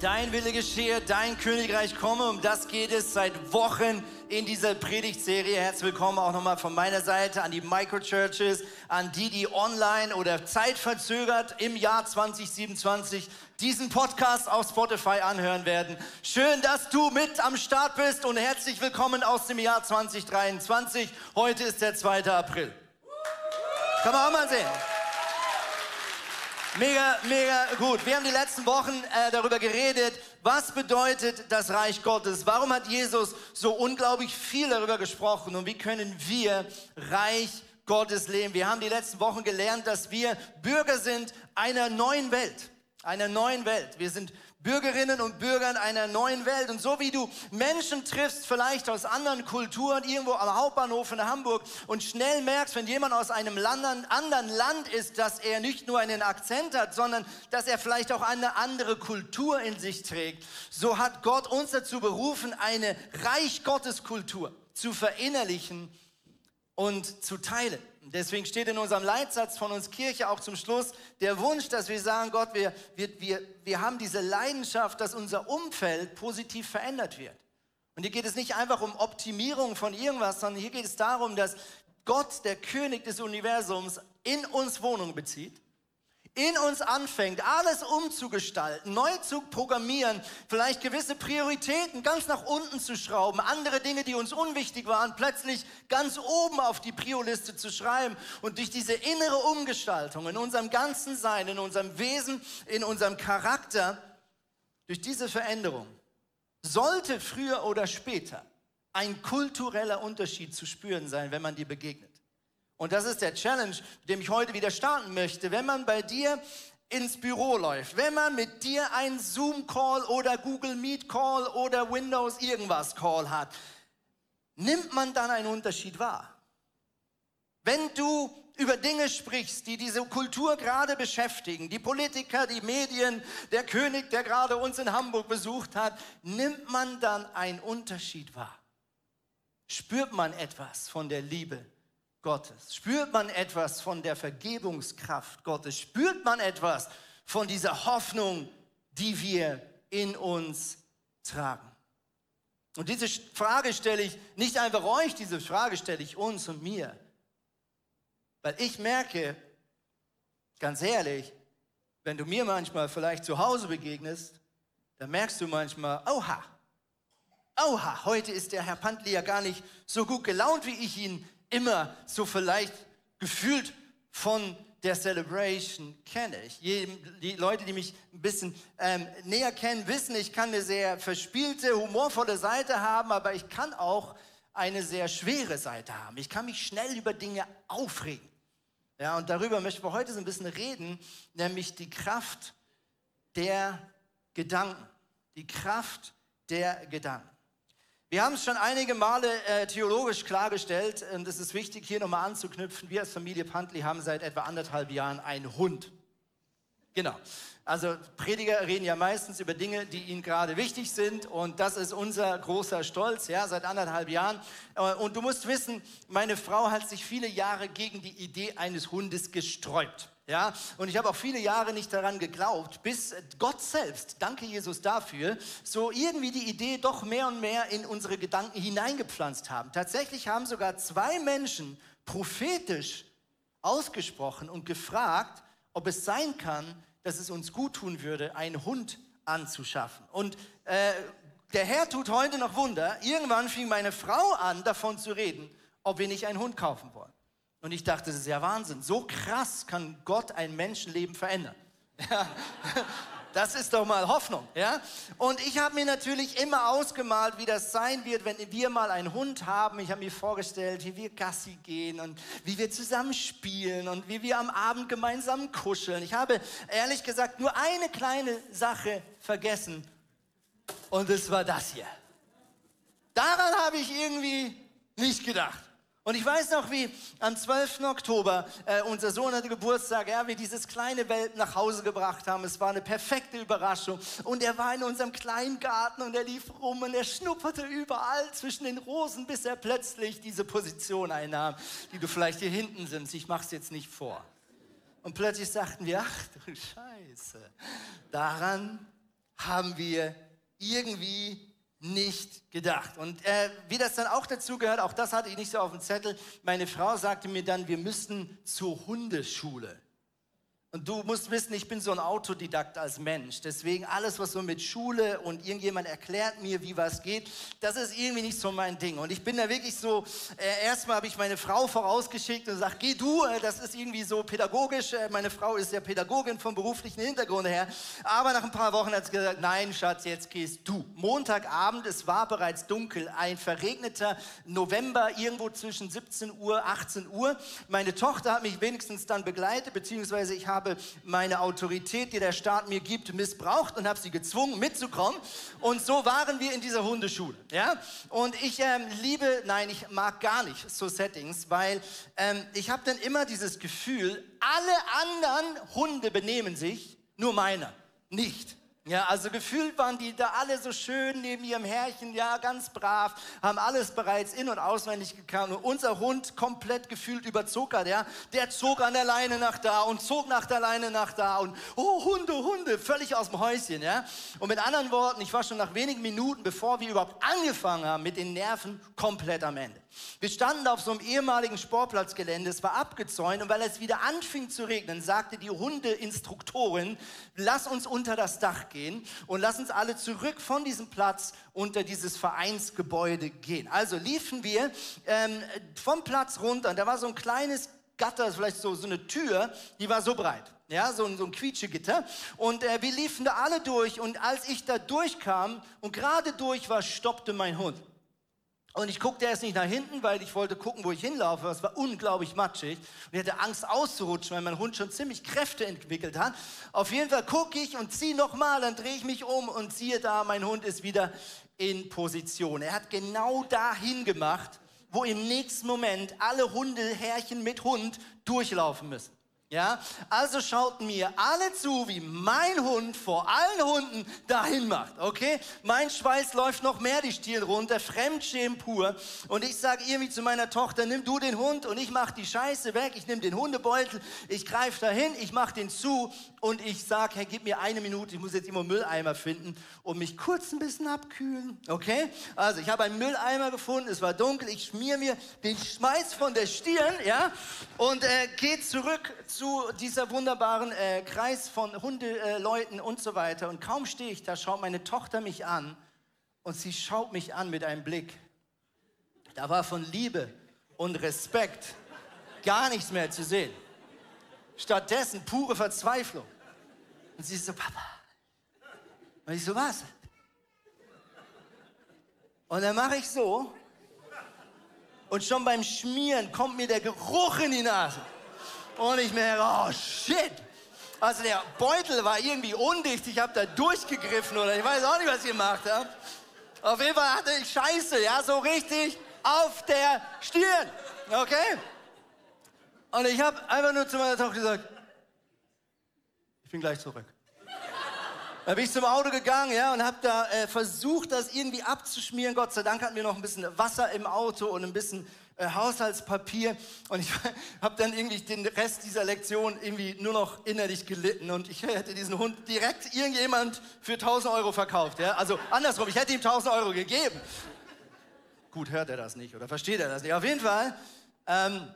Dein Wille geschehe, dein Königreich komme. Um das geht es seit Wochen in dieser Predigtserie. Herzlich willkommen auch nochmal von meiner Seite an die Microchurches, an die, die online oder zeitverzögert im Jahr 2027 diesen Podcast auf Spotify anhören werden. Schön, dass du mit am Start bist und herzlich willkommen aus dem Jahr 2023. Heute ist der 2. April. Kann man auch mal sehen. Mega, mega gut. Wir haben die letzten Wochen äh, darüber geredet, was bedeutet das Reich Gottes? Warum hat Jesus so unglaublich viel darüber gesprochen und wie können wir Reich Gottes leben? Wir haben die letzten Wochen gelernt, dass wir Bürger sind einer neuen Welt einer neuen Welt. Wir sind Bürgerinnen und Bürger einer neuen Welt. Und so wie du Menschen triffst, vielleicht aus anderen Kulturen, irgendwo am Hauptbahnhof in Hamburg und schnell merkst, wenn jemand aus einem anderen Land ist, dass er nicht nur einen Akzent hat, sondern dass er vielleicht auch eine andere Kultur in sich trägt, so hat Gott uns dazu berufen, eine Reich Gottes Kultur zu verinnerlichen und zu teilen. Deswegen steht in unserem Leitsatz von uns Kirche auch zum Schluss der Wunsch, dass wir sagen, Gott, wir, wir, wir, wir haben diese Leidenschaft, dass unser Umfeld positiv verändert wird. Und hier geht es nicht einfach um Optimierung von irgendwas, sondern hier geht es darum, dass Gott, der König des Universums, in uns Wohnung bezieht in uns anfängt, alles umzugestalten, neu zu programmieren, vielleicht gewisse Prioritäten ganz nach unten zu schrauben, andere Dinge, die uns unwichtig waren, plötzlich ganz oben auf die Prio-Liste zu schreiben und durch diese innere Umgestaltung in unserem ganzen Sein, in unserem Wesen, in unserem Charakter, durch diese Veränderung sollte früher oder später ein kultureller Unterschied zu spüren sein, wenn man dir begegnet. Und das ist der Challenge, mit dem ich heute wieder starten möchte. Wenn man bei dir ins Büro läuft, wenn man mit dir einen Zoom-Call oder Google Meet-Call oder Windows irgendwas Call hat, nimmt man dann einen Unterschied wahr? Wenn du über Dinge sprichst, die diese Kultur gerade beschäftigen, die Politiker, die Medien, der König, der gerade uns in Hamburg besucht hat, nimmt man dann einen Unterschied wahr? Spürt man etwas von der Liebe Gottes? Spürt man etwas von der Vergebungskraft Gottes? Spürt man etwas von dieser Hoffnung, die wir in uns tragen? Und diese Frage stelle ich nicht einfach euch, diese Frage stelle ich uns und mir. Weil ich merke, ganz ehrlich, wenn du mir manchmal vielleicht zu Hause begegnest, dann merkst du manchmal, oha, oha, heute ist der Herr Pantli ja gar nicht so gut gelaunt, wie ich ihn immer so vielleicht gefühlt von der Celebration kenne. Ich, die Leute, die mich ein bisschen ähm, näher kennen, wissen, ich kann eine sehr verspielte, humorvolle Seite haben, aber ich kann auch eine sehr schwere Seite haben. Ich kann mich schnell über Dinge aufregen. Ja, und darüber möchten wir heute so ein bisschen reden, nämlich die Kraft der Gedanken. Die Kraft der Gedanken. Wir haben es schon einige Male äh, theologisch klargestellt und es ist wichtig, hier nochmal anzuknüpfen. Wir als Familie Pantli haben seit etwa anderthalb Jahren einen Hund. Genau. Also Prediger reden ja meistens über Dinge, die ihnen gerade wichtig sind und das ist unser großer Stolz, ja, seit anderthalb Jahren. Äh, und du musst wissen, meine Frau hat sich viele Jahre gegen die Idee eines Hundes gesträubt. Ja, und ich habe auch viele Jahre nicht daran geglaubt, bis Gott selbst, danke Jesus dafür, so irgendwie die Idee doch mehr und mehr in unsere Gedanken hineingepflanzt haben. Tatsächlich haben sogar zwei Menschen prophetisch ausgesprochen und gefragt, ob es sein kann, dass es uns gut tun würde, einen Hund anzuschaffen. Und äh, der Herr tut heute noch Wunder. Irgendwann fing meine Frau an, davon zu reden, ob wir nicht einen Hund kaufen wollen. Und ich dachte, das ist ja Wahnsinn. So krass kann Gott ein Menschenleben verändern. Ja. Das ist doch mal Hoffnung, ja? Und ich habe mir natürlich immer ausgemalt, wie das sein wird, wenn wir mal einen Hund haben. Ich habe mir vorgestellt, wie wir Gassi gehen und wie wir zusammen spielen und wie wir am Abend gemeinsam kuscheln. Ich habe ehrlich gesagt nur eine kleine Sache vergessen und es war das hier. Daran habe ich irgendwie nicht gedacht. Und ich weiß noch, wie am 12. Oktober äh, unser Sohn hatte Geburtstag, ja, wir dieses kleine Welpen nach Hause gebracht haben. Es war eine perfekte Überraschung. Und er war in unserem kleinen Garten und er lief rum und er schnupperte überall zwischen den Rosen, bis er plötzlich diese Position einnahm, die du vielleicht hier hinten siehst. Ich mache es jetzt nicht vor. Und plötzlich sagten wir, ach du Scheiße, daran haben wir irgendwie nicht gedacht. Und äh, wie das dann auch dazu gehört, auch das hatte ich nicht so auf dem Zettel, meine Frau sagte mir dann, wir müssten zur Hundeschule. Und du musst wissen, ich bin so ein Autodidakt als Mensch. Deswegen alles, was so mit Schule und irgendjemand erklärt mir, wie was geht, das ist irgendwie nicht so mein Ding. Und ich bin da wirklich so, äh, erstmal habe ich meine Frau vorausgeschickt und gesagt, geh du, äh, das ist irgendwie so pädagogisch. Äh, meine Frau ist ja Pädagogin vom beruflichen Hintergrund her. Aber nach ein paar Wochen hat sie gesagt, nein, Schatz, jetzt gehst du. Montagabend, es war bereits dunkel, ein verregneter November, irgendwo zwischen 17 Uhr, 18 Uhr. Meine Tochter hat mich wenigstens dann begleitet, beziehungsweise ich habe habe meine Autorität, die der Staat mir gibt, missbraucht und habe sie gezwungen mitzukommen. Und so waren wir in dieser Hundeschule. Ja? Und ich ähm, liebe, nein, ich mag gar nicht so Settings, weil ähm, ich habe dann immer dieses Gefühl, alle anderen Hunde benehmen sich, nur meiner nicht. Ja, also gefühlt waren die da alle so schön neben ihrem Herrchen, ja, ganz brav, haben alles bereits in- und auswendig gekannt. Und unser Hund komplett gefühlt überzuckert, ja. Der zog an der Leine nach da und zog nach der Leine nach da und, oh, Hunde, Hunde, völlig aus dem Häuschen, ja. Und mit anderen Worten, ich war schon nach wenigen Minuten, bevor wir überhaupt angefangen haben, mit den Nerven komplett am Ende. Wir standen auf so einem ehemaligen Sportplatzgelände, es war abgezäunt und weil es wieder anfing zu regnen, sagte die Hundeinstruktorin, lass uns unter das Dach gehen und lass uns alle zurück von diesem Platz unter dieses Vereinsgebäude gehen. Also liefen wir ähm, vom Platz runter und da war so ein kleines Gatter, vielleicht so, so eine Tür, die war so breit. Ja, so ein, so ein Quietschegitter. Und äh, wir liefen da alle durch. Und als ich da durchkam und gerade durch war, stoppte mein Hund. Und ich guckte erst nicht nach hinten, weil ich wollte gucken, wo ich hinlaufe. Es war unglaublich matschig. Und ich hatte Angst auszurutschen, weil mein Hund schon ziemlich Kräfte entwickelt hat. Auf jeden Fall gucke ich und ziehe nochmal, dann drehe ich mich um und siehe da, mein Hund ist wieder in Position. Er hat genau dahin gemacht, wo im nächsten Moment alle Hundehärchen mit Hund durchlaufen müssen. Ja, also schauten mir alle zu, wie mein Hund vor allen Hunden dahin macht, okay? Mein Schweiß läuft noch mehr die Stirn runter, Fremdschämen pur. Und ich sage irgendwie zu meiner Tochter, nimm du den Hund und ich mach die Scheiße weg. Ich nehme den Hundebeutel, ich greife dahin, ich mach den zu und ich sage, Herr, gib mir eine Minute, ich muss jetzt immer Mülleimer finden und mich kurz ein bisschen abkühlen, okay? Also ich habe einen Mülleimer gefunden, es war dunkel, ich schmier mir den Schmeiß von der Stirn, ja? Und äh, gehe zurück zu dieser wunderbaren äh, Kreis von Hundeleuten äh, und so weiter. Und kaum stehe ich da, schaut meine Tochter mich an und sie schaut mich an mit einem Blick. Da war von Liebe und Respekt gar nichts mehr zu sehen. Stattdessen pure Verzweiflung. Und sie so, Papa. Und ich so, was? Und dann mache ich so. Und schon beim Schmieren kommt mir der Geruch in die Nase. Und ich merke, oh shit. Also der Beutel war irgendwie undicht. Ich habe da durchgegriffen oder ich weiß auch nicht, was ich gemacht habe. Auf jeden Fall hatte ich Scheiße, ja, so richtig auf der Stirn. Okay? Und ich habe einfach nur zu meiner Tochter gesagt, ich bin gleich zurück. Da bin ich zum Auto gegangen ja, und habe da äh, versucht, das irgendwie abzuschmieren. Gott sei Dank hatten wir noch ein bisschen Wasser im Auto und ein bisschen äh, Haushaltspapier und ich habe dann irgendwie den Rest dieser Lektion irgendwie nur noch innerlich gelitten und ich hätte diesen Hund direkt irgendjemand für 1000 Euro verkauft. Ja? Also andersrum, ich hätte ihm 1000 Euro gegeben. Gut, hört er das nicht oder versteht er das nicht. Auf jeden Fall ähm,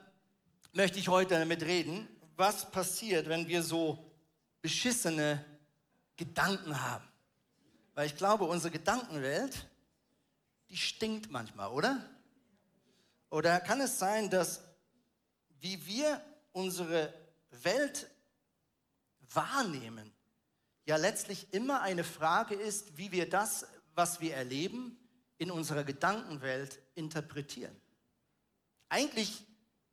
möchte ich heute damit reden, was passiert, wenn wir so beschissene Gedanken haben. Weil ich glaube, unsere Gedankenwelt, die stinkt manchmal, oder? Oder kann es sein, dass wie wir unsere Welt wahrnehmen, ja letztlich immer eine Frage ist, wie wir das, was wir erleben, in unserer Gedankenwelt interpretieren. Eigentlich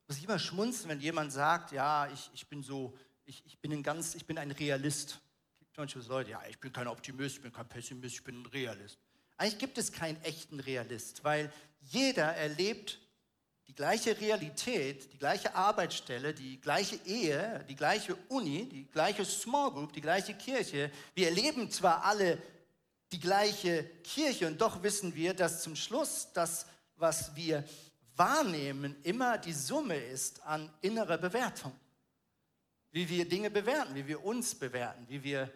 muss ich immer schmunzeln, wenn jemand sagt, ja, ich, ich bin so, ich, ich bin ein ganz, ich bin ein Realist. Es gibt manche Leute, ja, ich bin kein Optimist, ich bin kein Pessimist, ich bin ein Realist. Eigentlich gibt es keinen echten Realist, weil jeder erlebt die gleiche Realität, die gleiche Arbeitsstelle, die gleiche Ehe, die gleiche Uni, die gleiche Small Group, die gleiche Kirche. Wir erleben zwar alle die gleiche Kirche und doch wissen wir, dass zum Schluss das, was wir wahrnehmen, immer die Summe ist an innerer Bewertung. Wie wir Dinge bewerten, wie wir uns bewerten, wie wir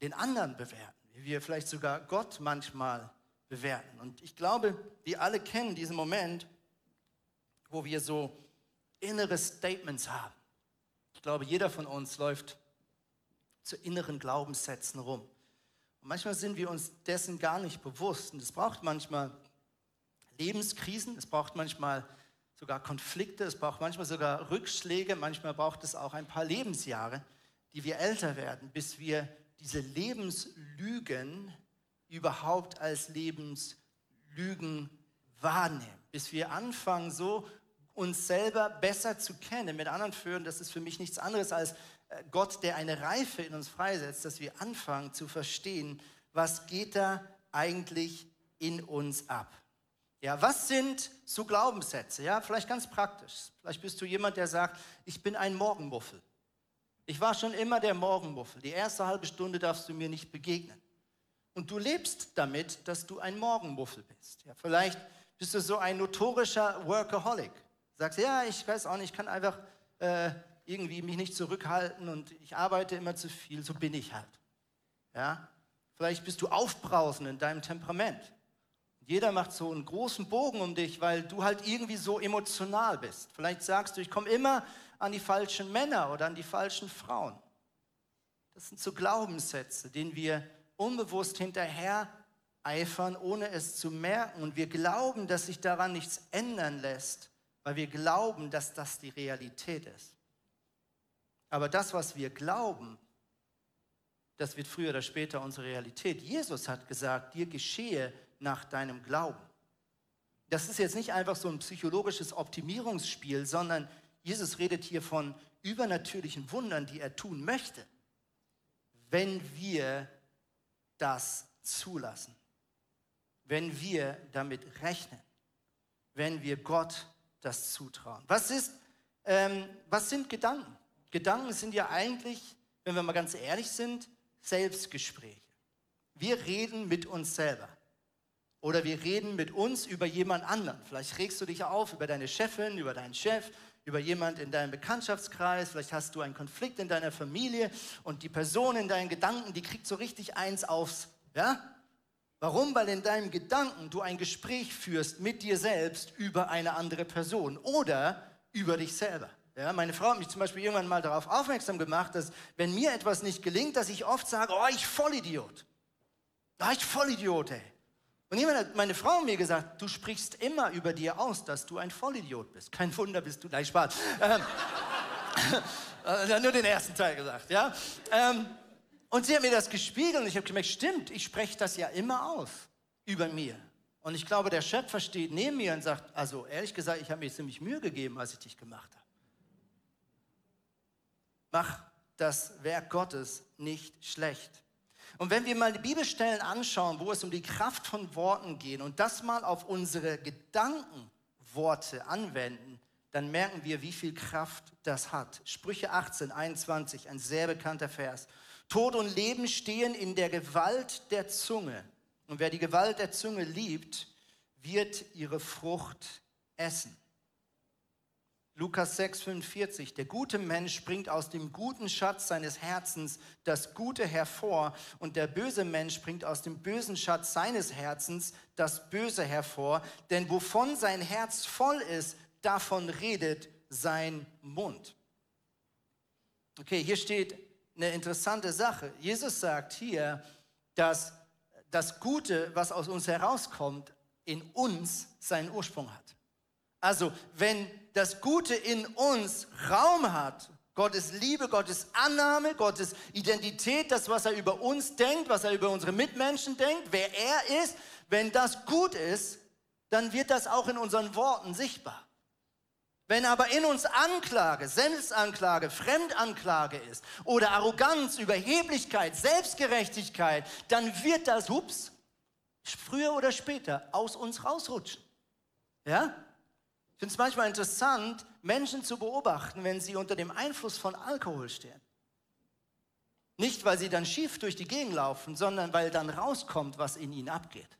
den anderen bewerten, wie wir vielleicht sogar Gott manchmal bewerten. Und ich glaube, wir alle kennen diesen Moment, wo wir so innere Statements haben. Ich glaube, jeder von uns läuft zu inneren Glaubenssätzen rum. Und manchmal sind wir uns dessen gar nicht bewusst. Und es braucht manchmal Lebenskrisen, es braucht manchmal sogar Konflikte, es braucht manchmal sogar Rückschläge, manchmal braucht es auch ein paar Lebensjahre, die wir älter werden, bis wir diese Lebenslügen überhaupt als Lebenslügen wahrnehmen, bis wir anfangen, so uns selber besser zu kennen. Mit anderen Führen, das ist für mich nichts anderes als äh, Gott, der eine Reife in uns freisetzt, dass wir anfangen zu verstehen, was geht da eigentlich in uns ab. Ja, was sind so Glaubenssätze? Ja, vielleicht ganz praktisch. Vielleicht bist du jemand, der sagt, ich bin ein Morgenmuffel. Ich war schon immer der Morgenmuffel. Die erste halbe Stunde darfst du mir nicht begegnen. Und du lebst damit, dass du ein Morgenmuffel bist. Ja, vielleicht bist du so ein notorischer Workaholic. Sagst, ja, ich weiß auch nicht, ich kann einfach äh, irgendwie mich nicht zurückhalten und ich arbeite immer zu viel, so bin ich halt. Ja? Vielleicht bist du aufbrausend in deinem Temperament. Jeder macht so einen großen Bogen um dich, weil du halt irgendwie so emotional bist. Vielleicht sagst du, ich komme immer an die falschen Männer oder an die falschen Frauen. Das sind so Glaubenssätze, denen wir unbewusst hinterher eifern, ohne es zu merken. Und wir glauben, dass sich daran nichts ändern lässt, weil wir glauben, dass das die Realität ist. Aber das, was wir glauben, das wird früher oder später unsere Realität. Jesus hat gesagt, dir geschehe, nach deinem Glauben. Das ist jetzt nicht einfach so ein psychologisches Optimierungsspiel, sondern Jesus redet hier von übernatürlichen Wundern, die er tun möchte, wenn wir das zulassen, wenn wir damit rechnen, wenn wir Gott das zutrauen. Was, ist, ähm, was sind Gedanken? Gedanken sind ja eigentlich, wenn wir mal ganz ehrlich sind, Selbstgespräche. Wir reden mit uns selber. Oder wir reden mit uns über jemand anderen. Vielleicht regst du dich auf über deine Chefin, über deinen Chef, über jemand in deinem Bekanntschaftskreis. Vielleicht hast du einen Konflikt in deiner Familie und die Person in deinen Gedanken, die kriegt so richtig eins aufs. Ja? Warum? Weil in deinem Gedanken du ein Gespräch führst mit dir selbst über eine andere Person oder über dich selber. Ja, meine Frau hat mich zum Beispiel irgendwann mal darauf aufmerksam gemacht, dass wenn mir etwas nicht gelingt, dass ich oft sage, oh, ich Vollidiot. Oh, ich Vollidiot, ey. Und jemand hat meine Frau mir gesagt, du sprichst immer über dir aus, dass du ein Vollidiot bist. Kein Wunder bist du, nein, Spaß. Ähm, äh, nur den ersten Teil gesagt, ja. Ähm, und sie hat mir das gespiegelt und ich habe gemerkt, stimmt, ich spreche das ja immer aus über mir. Und ich glaube, der Schöpfer steht neben mir und sagt, also ehrlich gesagt, ich habe mir ziemlich Mühe gegeben, als ich dich gemacht habe. Mach das Werk Gottes nicht schlecht. Und wenn wir mal die Bibelstellen anschauen, wo es um die Kraft von Worten geht und das mal auf unsere Gedankenworte anwenden, dann merken wir, wie viel Kraft das hat. Sprüche 18, 21, ein sehr bekannter Vers. Tod und Leben stehen in der Gewalt der Zunge. Und wer die Gewalt der Zunge liebt, wird ihre Frucht essen. Lukas 6, 45. Der gute Mensch bringt aus dem guten Schatz seines Herzens das Gute hervor und der böse Mensch bringt aus dem bösen Schatz seines Herzens das Böse hervor. Denn wovon sein Herz voll ist, davon redet sein Mund. Okay, hier steht eine interessante Sache. Jesus sagt hier, dass das Gute, was aus uns herauskommt, in uns seinen Ursprung hat. Also, wenn das Gute in uns Raum hat, Gottes Liebe, Gottes Annahme, Gottes Identität, das, was er über uns denkt, was er über unsere Mitmenschen denkt, wer er ist, wenn das gut ist, dann wird das auch in unseren Worten sichtbar. Wenn aber in uns Anklage, Selbstanklage, Fremdanklage ist oder Arroganz, Überheblichkeit, Selbstgerechtigkeit, dann wird das, hups, früher oder später aus uns rausrutschen. Ja? Ich finde es manchmal interessant, Menschen zu beobachten, wenn sie unter dem Einfluss von Alkohol stehen. Nicht, weil sie dann schief durch die Gegend laufen, sondern weil dann rauskommt, was in ihnen abgeht.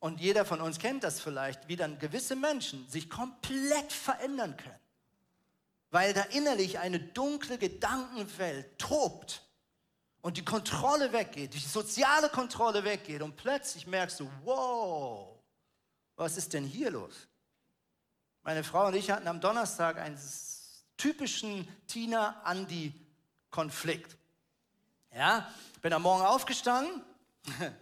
Und jeder von uns kennt das vielleicht, wie dann gewisse Menschen sich komplett verändern können, weil da innerlich eine dunkle Gedankenwelt tobt und die Kontrolle weggeht, die soziale Kontrolle weggeht und plötzlich merkst du, wow, was ist denn hier los? Meine Frau und ich hatten am Donnerstag einen typischen Tina-Andi-Konflikt. Ja, bin am Morgen aufgestanden,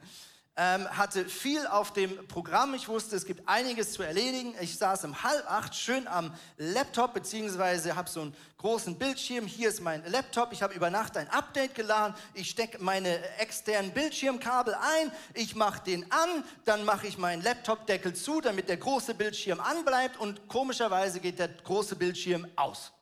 ähm, hatte viel auf dem Programm. Ich wusste, es gibt einiges zu erledigen. Ich saß um halb acht schön am Laptop, beziehungsweise habe so einen großen Bildschirm. Hier ist mein Laptop. Ich habe über Nacht ein Update geladen. Ich stecke meine externen Bildschirmkabel ein. Ich mache den an. Dann mache ich meinen Laptop-Deckel zu, damit der große Bildschirm anbleibt. Und komischerweise geht der große Bildschirm aus.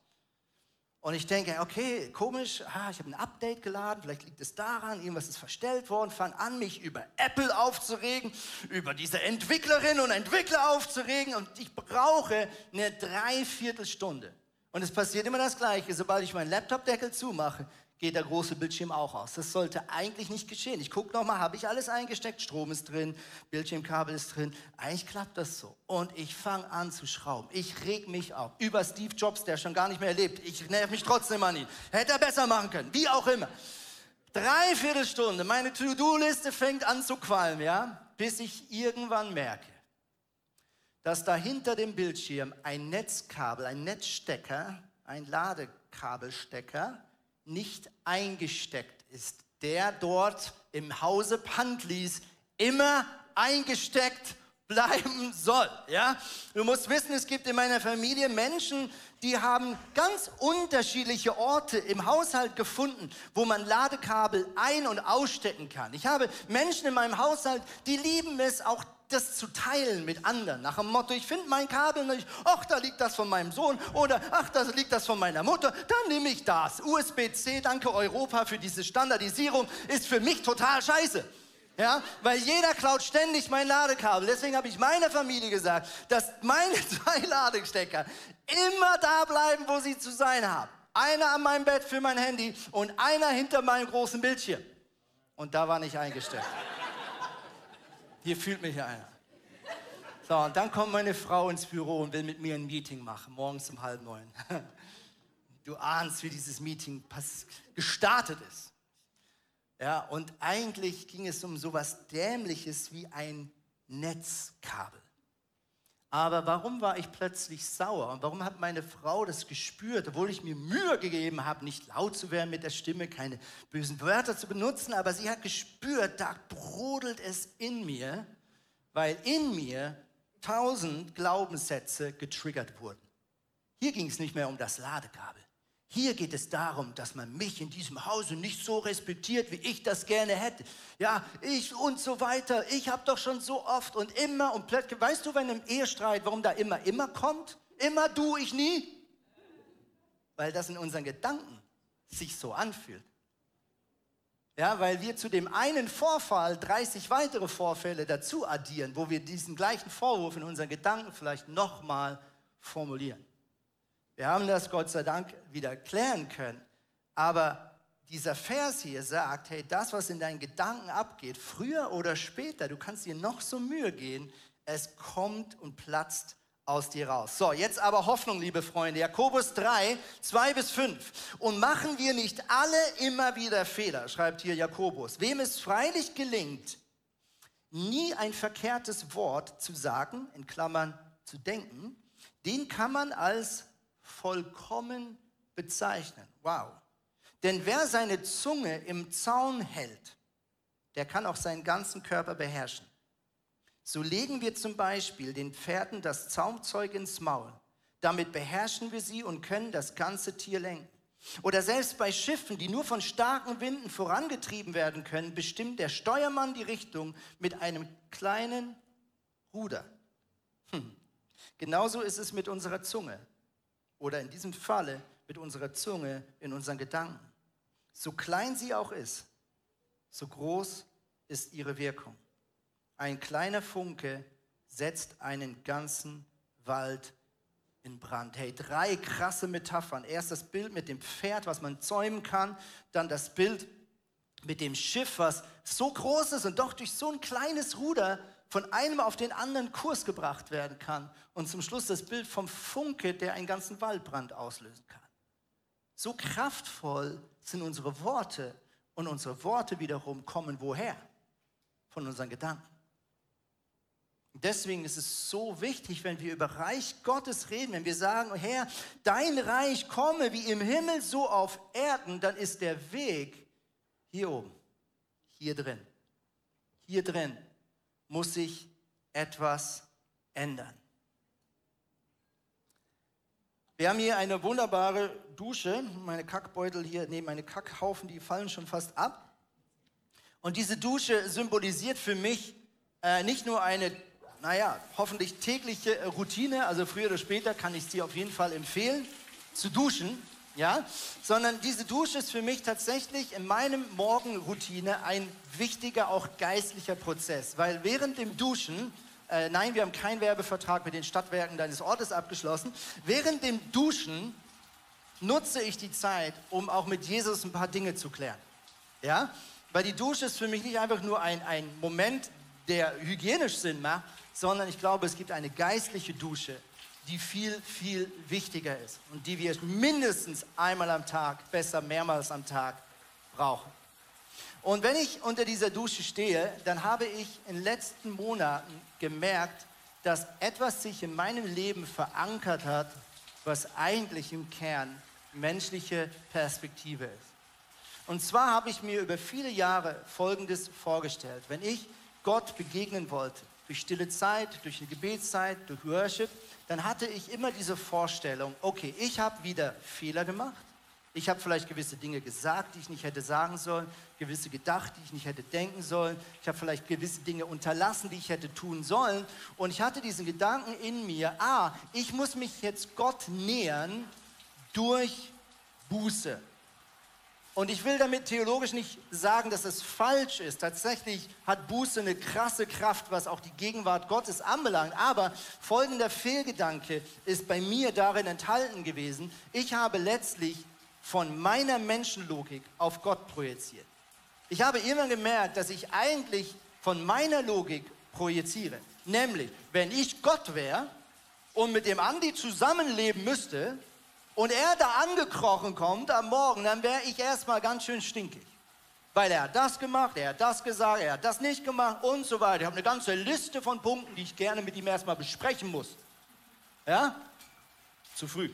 Und ich denke, okay, komisch, ah, ich habe ein Update geladen, vielleicht liegt es daran, irgendwas ist verstellt worden, fange an, mich über Apple aufzuregen, über diese Entwicklerin und Entwickler aufzuregen. Und ich brauche eine Dreiviertelstunde. Und es passiert immer das Gleiche, sobald ich meinen Laptop-Deckel zumache, geht der große Bildschirm auch aus. Das sollte eigentlich nicht geschehen. Ich gucke nochmal, habe ich alles eingesteckt? Strom ist drin, Bildschirmkabel ist drin. Eigentlich klappt das so. Und ich fange an zu schrauben. Ich reg mich auf. Über Steve Jobs, der schon gar nicht mehr lebt. Ich nerv mich trotzdem an ihn. Hätte er besser machen können. Wie auch immer. Dreiviertel Stunde, meine To-Do-Liste fängt an zu qualmen, ja? Bis ich irgendwann merke, dass da hinter dem Bildschirm ein Netzkabel, ein Netzstecker, ein Ladekabelstecker nicht eingesteckt ist, der dort im Hause Pantlis immer eingesteckt bleiben soll. Ja? Du musst wissen, es gibt in meiner Familie Menschen, die haben ganz unterschiedliche Orte im Haushalt gefunden, wo man Ladekabel ein- und ausstecken kann. Ich habe Menschen in meinem Haushalt, die lieben es, auch das zu teilen mit anderen. Nach dem Motto, ich finde mein Kabel nicht, ach, da liegt das von meinem Sohn oder ach, da liegt das von meiner Mutter, dann nehme ich das. USB-C, danke Europa für diese Standardisierung, ist für mich total scheiße. Ja, weil jeder klaut ständig mein Ladekabel. Deswegen habe ich meiner Familie gesagt, dass meine zwei Ladestecker immer da bleiben, wo sie zu sein haben. Einer an meinem Bett für mein Handy und einer hinter meinem großen Bildschirm. Und da war nicht eingesteckt. Hier fühlt mich einer. So, und dann kommt meine Frau ins Büro und will mit mir ein Meeting machen, morgens um halb neun. Du ahnst, wie dieses Meeting gestartet ist. Ja, und eigentlich ging es um sowas Dämliches wie ein Netzkabel. Aber warum war ich plötzlich sauer? Und warum hat meine Frau das gespürt, obwohl ich mir Mühe gegeben habe, nicht laut zu werden mit der Stimme, keine bösen Wörter zu benutzen, aber sie hat gespürt, da brodelt es in mir, weil in mir tausend Glaubenssätze getriggert wurden. Hier ging es nicht mehr um das Ladekabel. Hier geht es darum, dass man mich in diesem Hause nicht so respektiert, wie ich das gerne hätte. Ja, ich und so weiter. Ich habe doch schon so oft und immer und plötzlich. Weißt du, wenn im Ehestreit, warum da immer, immer kommt? Immer du, ich nie? Weil das in unseren Gedanken sich so anfühlt. Ja, weil wir zu dem einen Vorfall 30 weitere Vorfälle dazu addieren, wo wir diesen gleichen Vorwurf in unseren Gedanken vielleicht nochmal formulieren. Wir haben das Gott sei Dank wieder klären können. Aber dieser Vers hier sagt, hey, das, was in deinen Gedanken abgeht, früher oder später, du kannst dir noch so Mühe gehen, es kommt und platzt aus dir raus. So, jetzt aber Hoffnung, liebe Freunde. Jakobus 3, 2 bis 5. Und machen wir nicht alle immer wieder Fehler, schreibt hier Jakobus. Wem es freilich gelingt, nie ein verkehrtes Wort zu sagen, in Klammern zu denken, den kann man als vollkommen bezeichnen. Wow. Denn wer seine Zunge im Zaun hält, der kann auch seinen ganzen Körper beherrschen. So legen wir zum Beispiel den Pferden das Zaumzeug ins Maul. Damit beherrschen wir sie und können das ganze Tier lenken. Oder selbst bei Schiffen, die nur von starken Winden vorangetrieben werden können, bestimmt der Steuermann die Richtung mit einem kleinen Ruder. Hm. Genauso ist es mit unserer Zunge oder in diesem Falle mit unserer Zunge in unseren Gedanken. So klein sie auch ist, so groß ist ihre Wirkung. Ein kleiner Funke setzt einen ganzen Wald in Brand. Hey, drei krasse Metaphern. Erst das Bild mit dem Pferd, was man zäumen kann. Dann das Bild mit dem Schiff, was so groß ist und doch durch so ein kleines Ruder von einem auf den anderen Kurs gebracht werden kann. Und zum Schluss das Bild vom Funke, der einen ganzen Waldbrand auslösen kann. So kraftvoll sind unsere Worte und unsere Worte wiederum kommen woher? Von unseren Gedanken. Deswegen ist es so wichtig, wenn wir über Reich Gottes reden, wenn wir sagen, Herr, dein Reich komme wie im Himmel so auf Erden, dann ist der Weg hier oben, hier drin. Hier drin muss sich etwas ändern. Wir haben hier eine wunderbare Dusche. Meine Kackbeutel hier, nee, meine Kackhaufen, die fallen schon fast ab. Und diese Dusche symbolisiert für mich äh, nicht nur eine, naja, hoffentlich tägliche Routine, also früher oder später kann ich sie auf jeden Fall empfehlen, zu duschen, ja, sondern diese Dusche ist für mich tatsächlich in meinem Morgenroutine ein wichtiger, auch geistlicher Prozess, weil während dem Duschen äh, nein, wir haben keinen Werbevertrag mit den Stadtwerken deines Ortes abgeschlossen. Während dem Duschen nutze ich die Zeit, um auch mit Jesus ein paar Dinge zu klären. Ja? Weil die Dusche ist für mich nicht einfach nur ein, ein Moment, der hygienisch Sinn macht, sondern ich glaube, es gibt eine geistliche Dusche, die viel, viel wichtiger ist und die wir mindestens einmal am Tag, besser mehrmals am Tag brauchen. Und wenn ich unter dieser Dusche stehe, dann habe ich in den letzten Monaten gemerkt, dass etwas sich in meinem Leben verankert hat, was eigentlich im Kern menschliche Perspektive ist. Und zwar habe ich mir über viele Jahre Folgendes vorgestellt. Wenn ich Gott begegnen wollte, durch stille Zeit, durch eine Gebetszeit, durch Worship, dann hatte ich immer diese Vorstellung, okay, ich habe wieder Fehler gemacht, ich habe vielleicht gewisse Dinge gesagt, die ich nicht hätte sagen sollen, gewisse gedacht, die ich nicht hätte denken sollen. Ich habe vielleicht gewisse Dinge unterlassen, die ich hätte tun sollen. Und ich hatte diesen Gedanken in mir, ah, ich muss mich jetzt Gott nähern durch Buße. Und ich will damit theologisch nicht sagen, dass es falsch ist. Tatsächlich hat Buße eine krasse Kraft, was auch die Gegenwart Gottes anbelangt. Aber folgender Fehlgedanke ist bei mir darin enthalten gewesen. Ich habe letztlich von meiner Menschenlogik auf Gott projiziert. Ich habe immer gemerkt, dass ich eigentlich von meiner Logik projiziere. Nämlich, wenn ich Gott wäre und mit dem Andi zusammenleben müsste und er da angekrochen kommt am Morgen, dann wäre ich erstmal ganz schön stinkig. Weil er hat das gemacht, er hat das gesagt, er hat das nicht gemacht und so weiter. Ich habe eine ganze Liste von Punkten, die ich gerne mit ihm erstmal besprechen muss. Ja? Zu früh.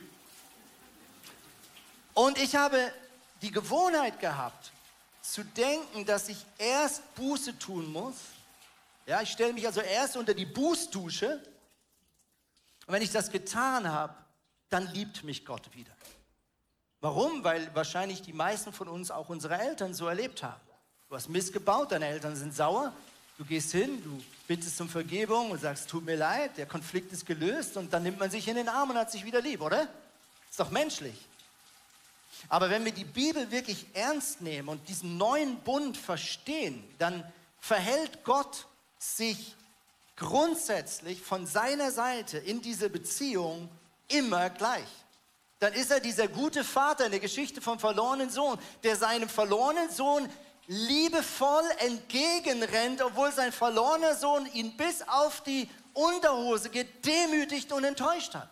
Und ich habe die Gewohnheit gehabt, zu denken, dass ich erst Buße tun muss. Ja, ich stelle mich also erst unter die Bußdusche. Und wenn ich das getan habe, dann liebt mich Gott wieder. Warum? Weil wahrscheinlich die meisten von uns auch unsere Eltern so erlebt haben. Du hast missgebaut, deine Eltern sind sauer. Du gehst hin, du bittest um Vergebung und sagst, tut mir leid, der Konflikt ist gelöst und dann nimmt man sich in den Arm und hat sich wieder lieb, oder? Ist doch menschlich. Aber wenn wir die Bibel wirklich ernst nehmen und diesen neuen Bund verstehen, dann verhält Gott sich grundsätzlich von seiner Seite in diese Beziehung immer gleich. Dann ist er dieser gute Vater in der Geschichte vom verlorenen Sohn, der seinem verlorenen Sohn liebevoll entgegenrennt, obwohl sein verlorener Sohn ihn bis auf die Unterhose gedemütigt und enttäuscht hat.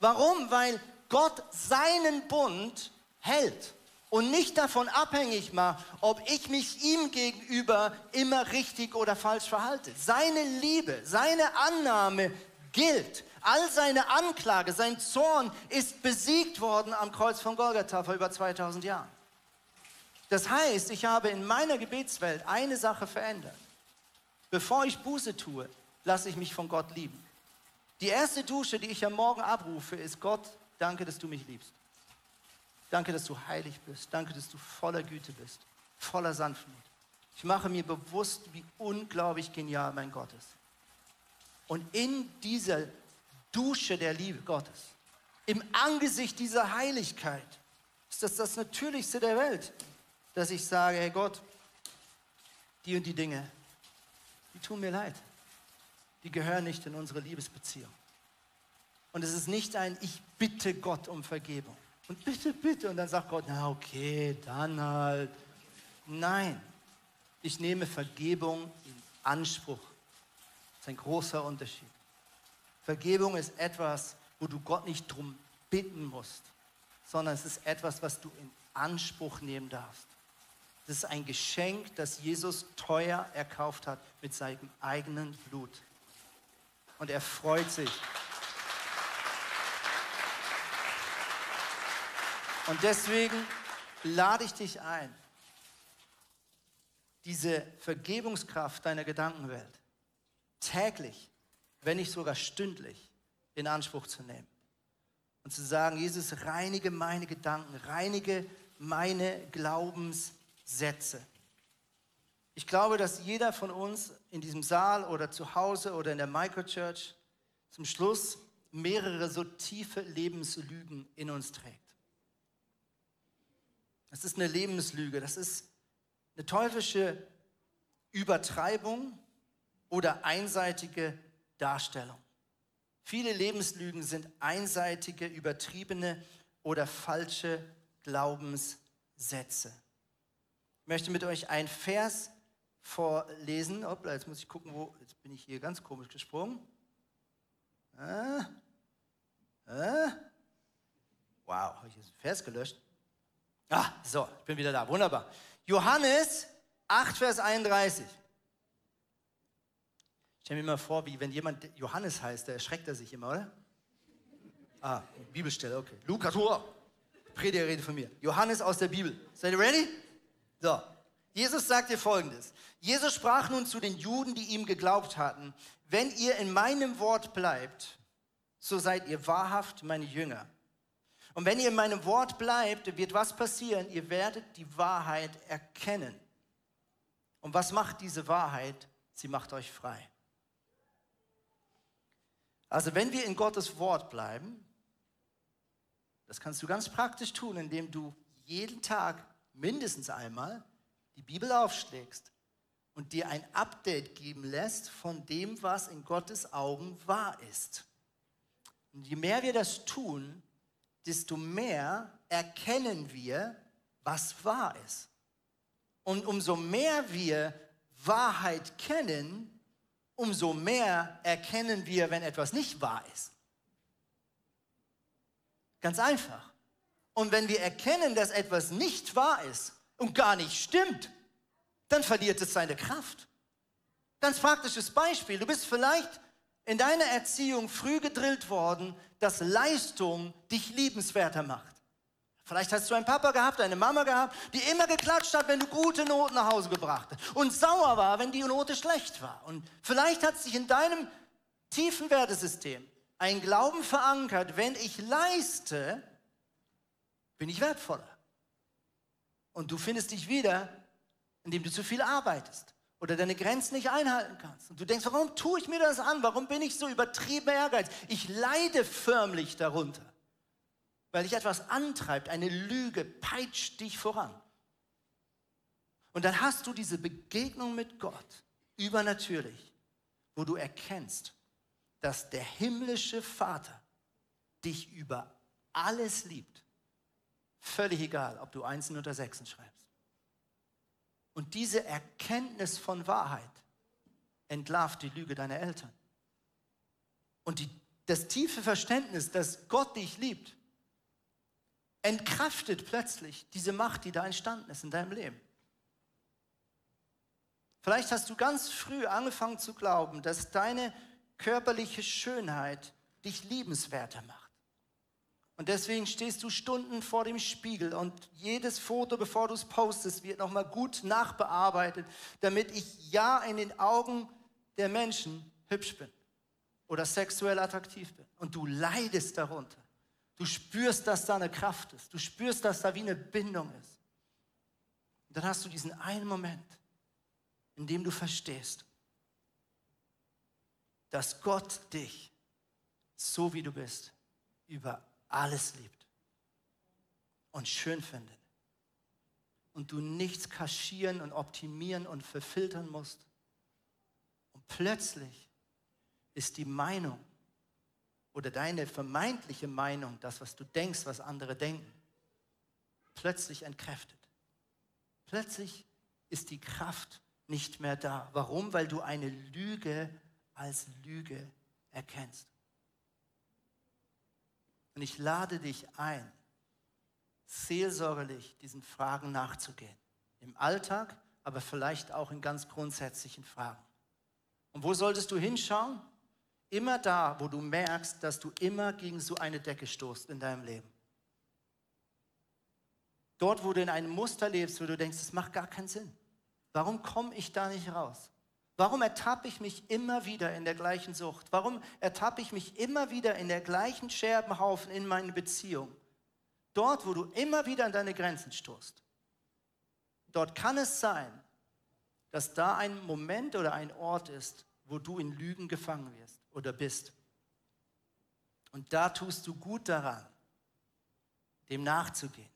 Warum? Weil Gott seinen Bund hält und nicht davon abhängig macht, ob ich mich ihm gegenüber immer richtig oder falsch verhalte. Seine Liebe, seine Annahme gilt. All seine Anklage, sein Zorn ist besiegt worden am Kreuz von Golgatha vor über 2000 Jahren. Das heißt, ich habe in meiner Gebetswelt eine Sache verändert. Bevor ich Buße tue, lasse ich mich von Gott lieben. Die erste Dusche, die ich am Morgen abrufe, ist Gott, danke, dass du mich liebst. Danke, dass du heilig bist. Danke, dass du voller Güte bist, voller Sanftmut. Ich mache mir bewusst, wie unglaublich genial mein Gott ist. Und in dieser Dusche der Liebe Gottes, im Angesicht dieser Heiligkeit, ist das das Natürlichste der Welt, dass ich sage, hey Gott, die und die Dinge, die tun mir leid. Die gehören nicht in unsere Liebesbeziehung. Und es ist nicht ein Ich bitte Gott um Vergebung. Und bitte, bitte. Und dann sagt Gott, na okay, dann halt. Nein, ich nehme Vergebung in Anspruch. Das ist ein großer Unterschied. Vergebung ist etwas, wo du Gott nicht drum bitten musst, sondern es ist etwas, was du in Anspruch nehmen darfst. Das ist ein Geschenk, das Jesus teuer erkauft hat mit seinem eigenen Blut. Und er freut sich. Und deswegen lade ich dich ein, diese Vergebungskraft deiner Gedankenwelt täglich, wenn nicht sogar stündlich, in Anspruch zu nehmen. Und zu sagen, Jesus, reinige meine Gedanken, reinige meine Glaubenssätze. Ich glaube, dass jeder von uns in diesem Saal oder zu Hause oder in der Microchurch zum Schluss mehrere so tiefe Lebenslügen in uns trägt. Das ist eine Lebenslüge, das ist eine teuflische Übertreibung oder einseitige Darstellung. Viele Lebenslügen sind einseitige, übertriebene oder falsche Glaubenssätze. Ich möchte mit euch einen Vers vorlesen. Hoppla, jetzt muss ich gucken, wo. Jetzt bin ich hier ganz komisch gesprungen. Ah, ah. Wow, habe ich jetzt einen Vers gelöscht? Ah, so, ich bin wieder da. Wunderbar. Johannes 8, Vers 31. Stelle mir immer vor, wie wenn jemand Johannes heißt, der erschreckt er sich immer, oder? Ah, Bibelstelle, okay. Lukas, oh, Prediger von mir. Johannes aus der Bibel. Seid ihr ready? So. Jesus sagt dir folgendes. Jesus sprach nun zu den Juden, die ihm geglaubt hatten, wenn ihr in meinem Wort bleibt, so seid ihr wahrhaft meine Jünger. Und wenn ihr in meinem Wort bleibt, wird was passieren? Ihr werdet die Wahrheit erkennen. Und was macht diese Wahrheit? Sie macht euch frei. Also wenn wir in Gottes Wort bleiben, das kannst du ganz praktisch tun, indem du jeden Tag mindestens einmal die Bibel aufschlägst und dir ein Update geben lässt von dem, was in Gottes Augen wahr ist. Und je mehr wir das tun, desto mehr erkennen wir, was wahr ist. Und umso mehr wir Wahrheit kennen, umso mehr erkennen wir, wenn etwas nicht wahr ist. Ganz einfach. Und wenn wir erkennen, dass etwas nicht wahr ist und gar nicht stimmt, dann verliert es seine Kraft. Ganz praktisches Beispiel. Du bist vielleicht in deiner Erziehung früh gedrillt worden, dass Leistung dich liebenswerter macht. Vielleicht hast du einen Papa gehabt, eine Mama gehabt, die immer geklatscht hat, wenn du gute Noten nach Hause gebracht hast und sauer war, wenn die Note schlecht war. Und vielleicht hat sich in deinem tiefen Wertesystem ein Glauben verankert, wenn ich leiste, bin ich wertvoller. Und du findest dich wieder, indem du zu viel arbeitest oder deine Grenzen nicht einhalten kannst. Und du denkst, warum tue ich mir das an? Warum bin ich so übertrieben ehrgeizig? Ich leide förmlich darunter, weil dich etwas antreibt, eine Lüge peitscht dich voran. Und dann hast du diese Begegnung mit Gott, übernatürlich, wo du erkennst, dass der himmlische Vater dich über alles liebt. Völlig egal, ob du Einsen oder Sechsen schreibst. Und diese Erkenntnis von Wahrheit entlarvt die Lüge deiner Eltern. Und die, das tiefe Verständnis, dass Gott dich liebt, entkraftet plötzlich diese Macht, die da entstanden ist in deinem Leben. Vielleicht hast du ganz früh angefangen zu glauben, dass deine körperliche Schönheit dich liebenswerter macht. Und deswegen stehst du Stunden vor dem Spiegel und jedes Foto, bevor du es postest, wird nochmal gut nachbearbeitet, damit ich ja in den Augen der Menschen hübsch bin oder sexuell attraktiv bin. Und du leidest darunter. Du spürst, dass da eine Kraft ist. Du spürst, dass da wie eine Bindung ist. Und dann hast du diesen einen Moment, in dem du verstehst, dass Gott dich, so wie du bist, über alles liebt und schön findet und du nichts kaschieren und optimieren und verfiltern musst. Und plötzlich ist die Meinung oder deine vermeintliche Meinung, das, was du denkst, was andere denken, plötzlich entkräftet. Plötzlich ist die Kraft nicht mehr da. Warum? Weil du eine Lüge als Lüge erkennst. Und ich lade dich ein, seelsorgerlich diesen Fragen nachzugehen. Im Alltag, aber vielleicht auch in ganz grundsätzlichen Fragen. Und wo solltest du hinschauen? Immer da, wo du merkst, dass du immer gegen so eine Decke stoßt in deinem Leben. Dort, wo du in einem Muster lebst, wo du denkst, das macht gar keinen Sinn. Warum komme ich da nicht raus? Warum ertappe ich mich immer wieder in der gleichen Sucht? Warum ertappe ich mich immer wieder in der gleichen Scherbenhaufen in meinen Beziehungen? Dort, wo du immer wieder an deine Grenzen stoßt. Dort kann es sein, dass da ein Moment oder ein Ort ist, wo du in Lügen gefangen wirst oder bist. Und da tust du gut daran, dem nachzugehen.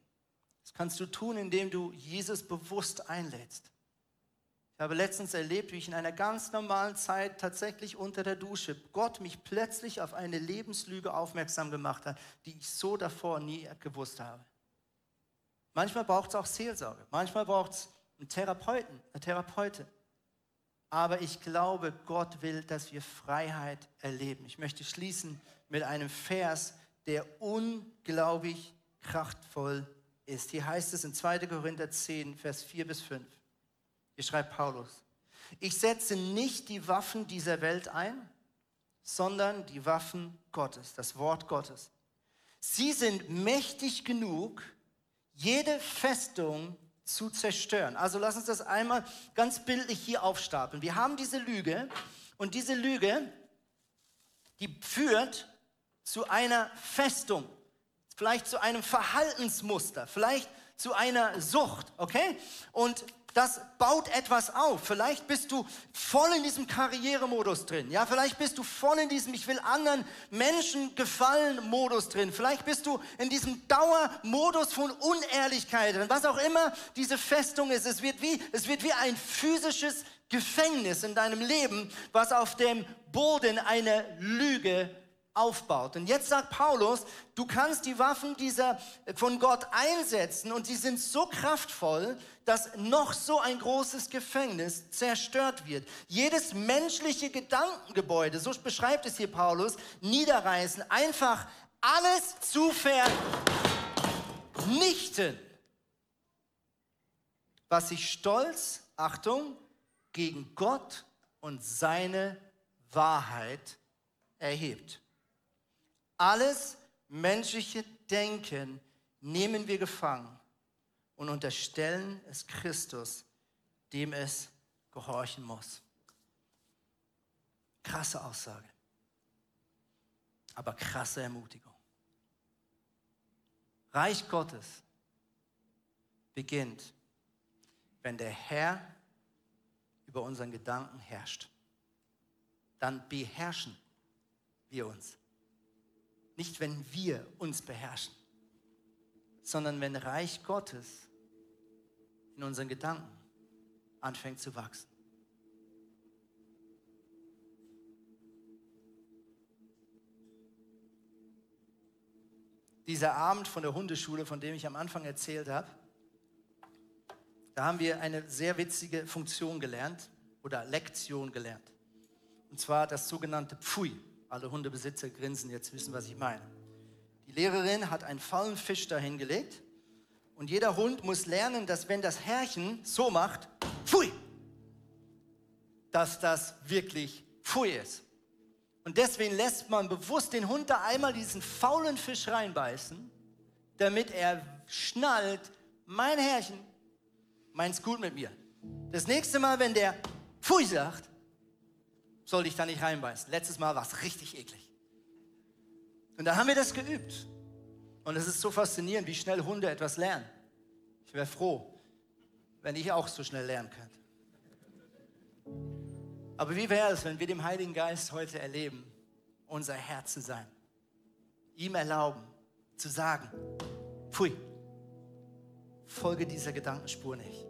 Das kannst du tun, indem du Jesus bewusst einlädst. Ich habe letztens erlebt, wie ich in einer ganz normalen Zeit tatsächlich unter der Dusche Gott mich plötzlich auf eine Lebenslüge aufmerksam gemacht hat, die ich so davor nie gewusst habe. Manchmal braucht es auch Seelsorge, manchmal braucht es einen Therapeuten, eine Therapeutin. Aber ich glaube, Gott will, dass wir Freiheit erleben. Ich möchte schließen mit einem Vers, der unglaublich kraftvoll ist. Hier heißt es in 2. Korinther 10, Vers 4 bis 5. Hier schreibt Paulus, ich setze nicht die Waffen dieser Welt ein, sondern die Waffen Gottes, das Wort Gottes. Sie sind mächtig genug, jede Festung zu zerstören. Also lass uns das einmal ganz bildlich hier aufstapeln. Wir haben diese Lüge und diese Lüge, die führt zu einer Festung, vielleicht zu einem Verhaltensmuster, vielleicht zu einer Sucht, okay? Und das baut etwas auf. Vielleicht bist du voll in diesem Karrieremodus drin. Ja, vielleicht bist du voll in diesem Ich will anderen Menschen gefallen Modus drin. Vielleicht bist du in diesem Dauermodus von Unehrlichkeit drin. Was auch immer diese Festung ist. Es wird wie, es wird wie ein physisches Gefängnis in deinem Leben, was auf dem Boden einer Lüge aufbaut. Und jetzt sagt Paulus, du kannst die Waffen dieser von Gott einsetzen und sie sind so kraftvoll, dass noch so ein großes Gefängnis zerstört wird. Jedes menschliche Gedankengebäude, so beschreibt es hier Paulus, niederreißen, einfach alles zu vernichten, was sich stolz, Achtung, gegen Gott und seine Wahrheit erhebt. Alles menschliche Denken nehmen wir gefangen und unterstellen es Christus, dem es gehorchen muss. Krasse Aussage, aber krasse Ermutigung. Reich Gottes beginnt, wenn der Herr über unseren Gedanken herrscht. Dann beherrschen wir uns. Nicht, wenn wir uns beherrschen, sondern wenn Reich Gottes in unseren Gedanken anfängt zu wachsen. Dieser Abend von der Hundeschule, von dem ich am Anfang erzählt habe, da haben wir eine sehr witzige Funktion gelernt oder Lektion gelernt. Und zwar das sogenannte Pfui. Alle Hundebesitzer grinsen jetzt, wissen, was ich meine. Die Lehrerin hat einen faulen Fisch dahingelegt und jeder Hund muss lernen, dass wenn das Herrchen so macht, pfui, dass das wirklich pfui ist. Und deswegen lässt man bewusst den Hund da einmal diesen faulen Fisch reinbeißen, damit er schnallt, mein Herrchen meint's gut mit mir. Das nächste Mal, wenn der Pfui sagt, soll dich da nicht reinbeißen. Letztes Mal war es richtig eklig. Und da haben wir das geübt. Und es ist so faszinierend, wie schnell Hunde etwas lernen. Ich wäre froh, wenn ich auch so schnell lernen könnte. Aber wie wäre es, wenn wir dem Heiligen Geist heute erleben, unser Herr zu sein? Ihm erlauben, zu sagen, pfui, folge dieser Gedankenspur nicht.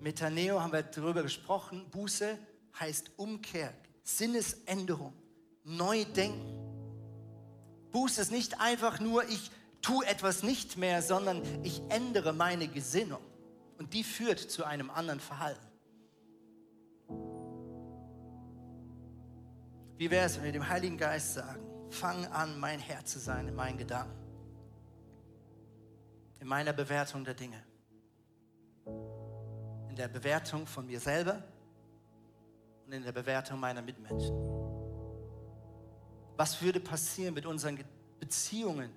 Mit Taneo haben wir darüber gesprochen, Buße heißt Umkehr, Sinnesänderung, neu denken. Buße ist nicht einfach nur, ich tue etwas nicht mehr, sondern ich ändere meine Gesinnung. Und die führt zu einem anderen Verhalten. Wie wäre es, wenn wir dem Heiligen Geist sagen, fang an, mein Herr zu sein in meinen Gedanken, in meiner Bewertung der Dinge, in der Bewertung von mir selber und in der Bewertung meiner Mitmenschen. Was würde passieren mit unseren Beziehungen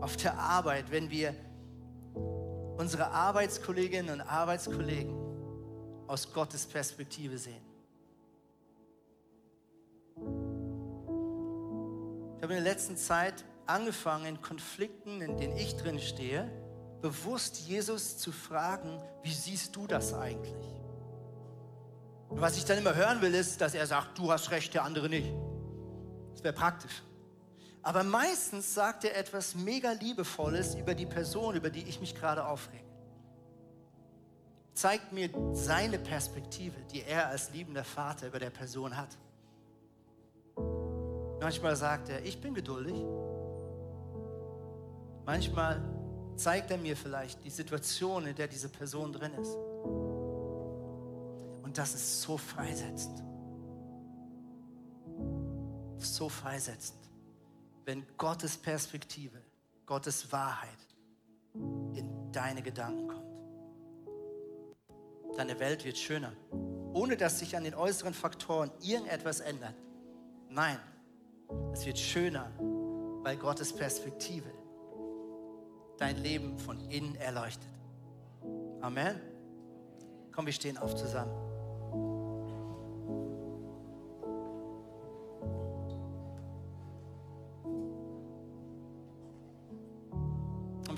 auf der Arbeit, wenn wir unsere Arbeitskolleginnen und Arbeitskollegen aus Gottes Perspektive sehen? Ich habe in der letzten Zeit angefangen, in Konflikten, in denen ich drin stehe, bewusst Jesus zu fragen, wie siehst du das eigentlich? Und was ich dann immer hören will, ist, dass er sagt, du hast recht, der andere nicht. Das wäre praktisch. Aber meistens sagt er etwas mega Liebevolles über die Person, über die ich mich gerade aufrege. Zeigt mir seine Perspektive, die er als liebender Vater über der Person hat. Manchmal sagt er, ich bin geduldig. Manchmal zeigt er mir vielleicht die Situation, in der diese Person drin ist. Und das ist so freisetzend. So freisetzend, wenn Gottes Perspektive, Gottes Wahrheit in deine Gedanken kommt. Deine Welt wird schöner, ohne dass sich an den äußeren Faktoren irgendetwas ändert. Nein, es wird schöner, weil Gottes Perspektive dein Leben von innen erleuchtet. Amen. Komm, wir stehen auf zusammen.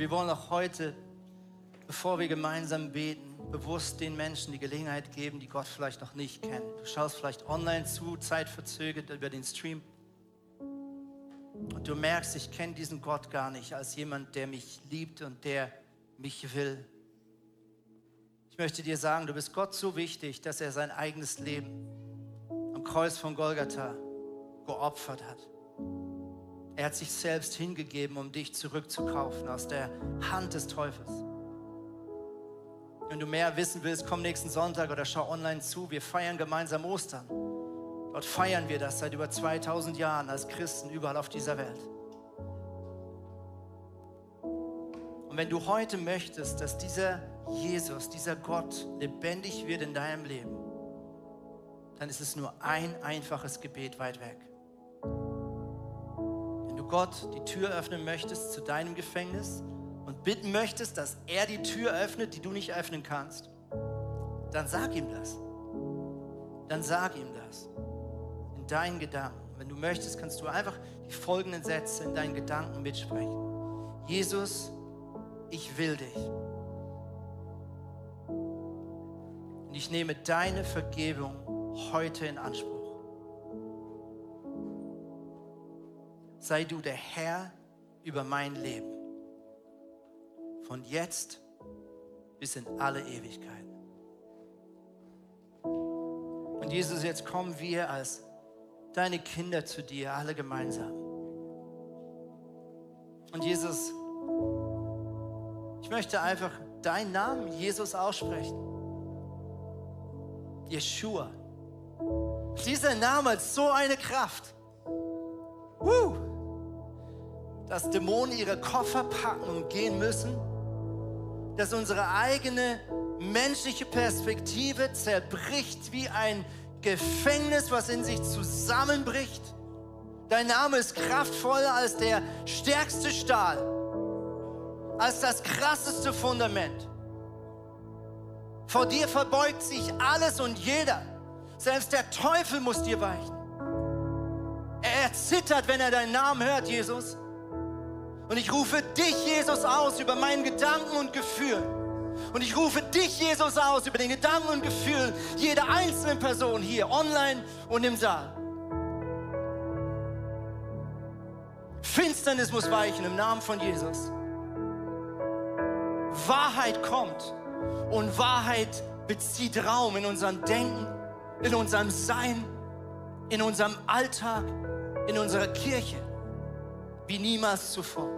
Wir wollen auch heute, bevor wir gemeinsam beten, bewusst den Menschen die Gelegenheit geben, die Gott vielleicht noch nicht kennen. Du schaust vielleicht online zu, zeitverzögert über den Stream. Und du merkst, ich kenne diesen Gott gar nicht als jemand, der mich liebt und der mich will. Ich möchte dir sagen, du bist Gott so wichtig, dass er sein eigenes Leben am Kreuz von Golgatha geopfert hat. Er hat sich selbst hingegeben, um dich zurückzukaufen aus der Hand des Teufels. Wenn du mehr wissen willst, komm nächsten Sonntag oder schau online zu. Wir feiern gemeinsam Ostern. Dort feiern wir das seit über 2000 Jahren als Christen überall auf dieser Welt. Und wenn du heute möchtest, dass dieser Jesus, dieser Gott lebendig wird in deinem Leben, dann ist es nur ein einfaches Gebet weit weg. Gott die Tür öffnen möchtest zu deinem Gefängnis und bitten möchtest, dass er die Tür öffnet, die du nicht öffnen kannst, dann sag ihm das. Dann sag ihm das in deinen Gedanken. Wenn du möchtest, kannst du einfach die folgenden Sätze in deinen Gedanken mitsprechen. Jesus, ich will dich. Und ich nehme deine Vergebung heute in Anspruch. Sei du der Herr über mein Leben. Von jetzt bis in alle Ewigkeit. Und Jesus, jetzt kommen wir als deine Kinder zu dir, alle gemeinsam. Und Jesus, ich möchte einfach deinen Namen, Jesus, aussprechen. Yeshua. Dieser Name hat so eine Kraft. Woo! Dass Dämonen ihre Koffer packen und gehen müssen. Dass unsere eigene menschliche Perspektive zerbricht wie ein Gefängnis, was in sich zusammenbricht. Dein Name ist kraftvoller als der stärkste Stahl, als das krasseste Fundament. Vor dir verbeugt sich alles und jeder. Selbst der Teufel muss dir weichen. Er zittert, wenn er deinen Namen hört, Jesus. Und ich rufe dich, Jesus, aus über meinen Gedanken und Gefühlen. Und ich rufe dich, Jesus, aus über den Gedanken und Gefühlen jeder einzelnen Person hier, online und im Saal. Finsternis muss weichen im Namen von Jesus. Wahrheit kommt und Wahrheit bezieht Raum in unserem Denken, in unserem Sein, in unserem Alltag, in unserer Kirche, wie niemals zuvor.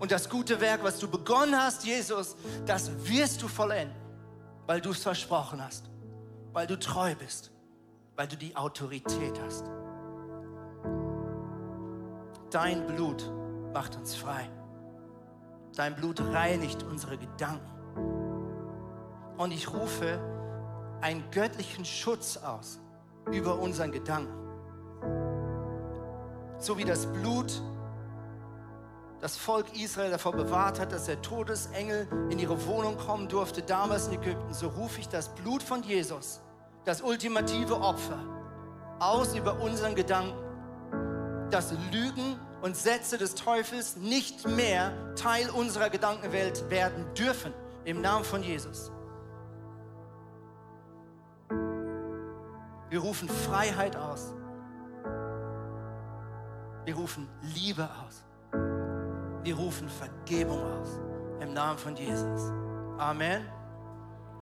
Und das gute Werk, was du begonnen hast, Jesus, das wirst du vollenden, weil du es versprochen hast, weil du treu bist, weil du die Autorität hast. Dein Blut macht uns frei. Dein Blut reinigt unsere Gedanken. Und ich rufe einen göttlichen Schutz aus über unseren Gedanken. So wie das Blut das Volk Israel davor bewahrt hat, dass der Todesengel in ihre Wohnung kommen durfte, damals in Ägypten, so rufe ich das Blut von Jesus, das ultimative Opfer, aus über unseren Gedanken, dass Lügen und Sätze des Teufels nicht mehr Teil unserer Gedankenwelt werden dürfen, im Namen von Jesus. Wir rufen Freiheit aus. Wir rufen Liebe aus. Wir rufen Vergebung aus. Im Namen von Jesus. Amen.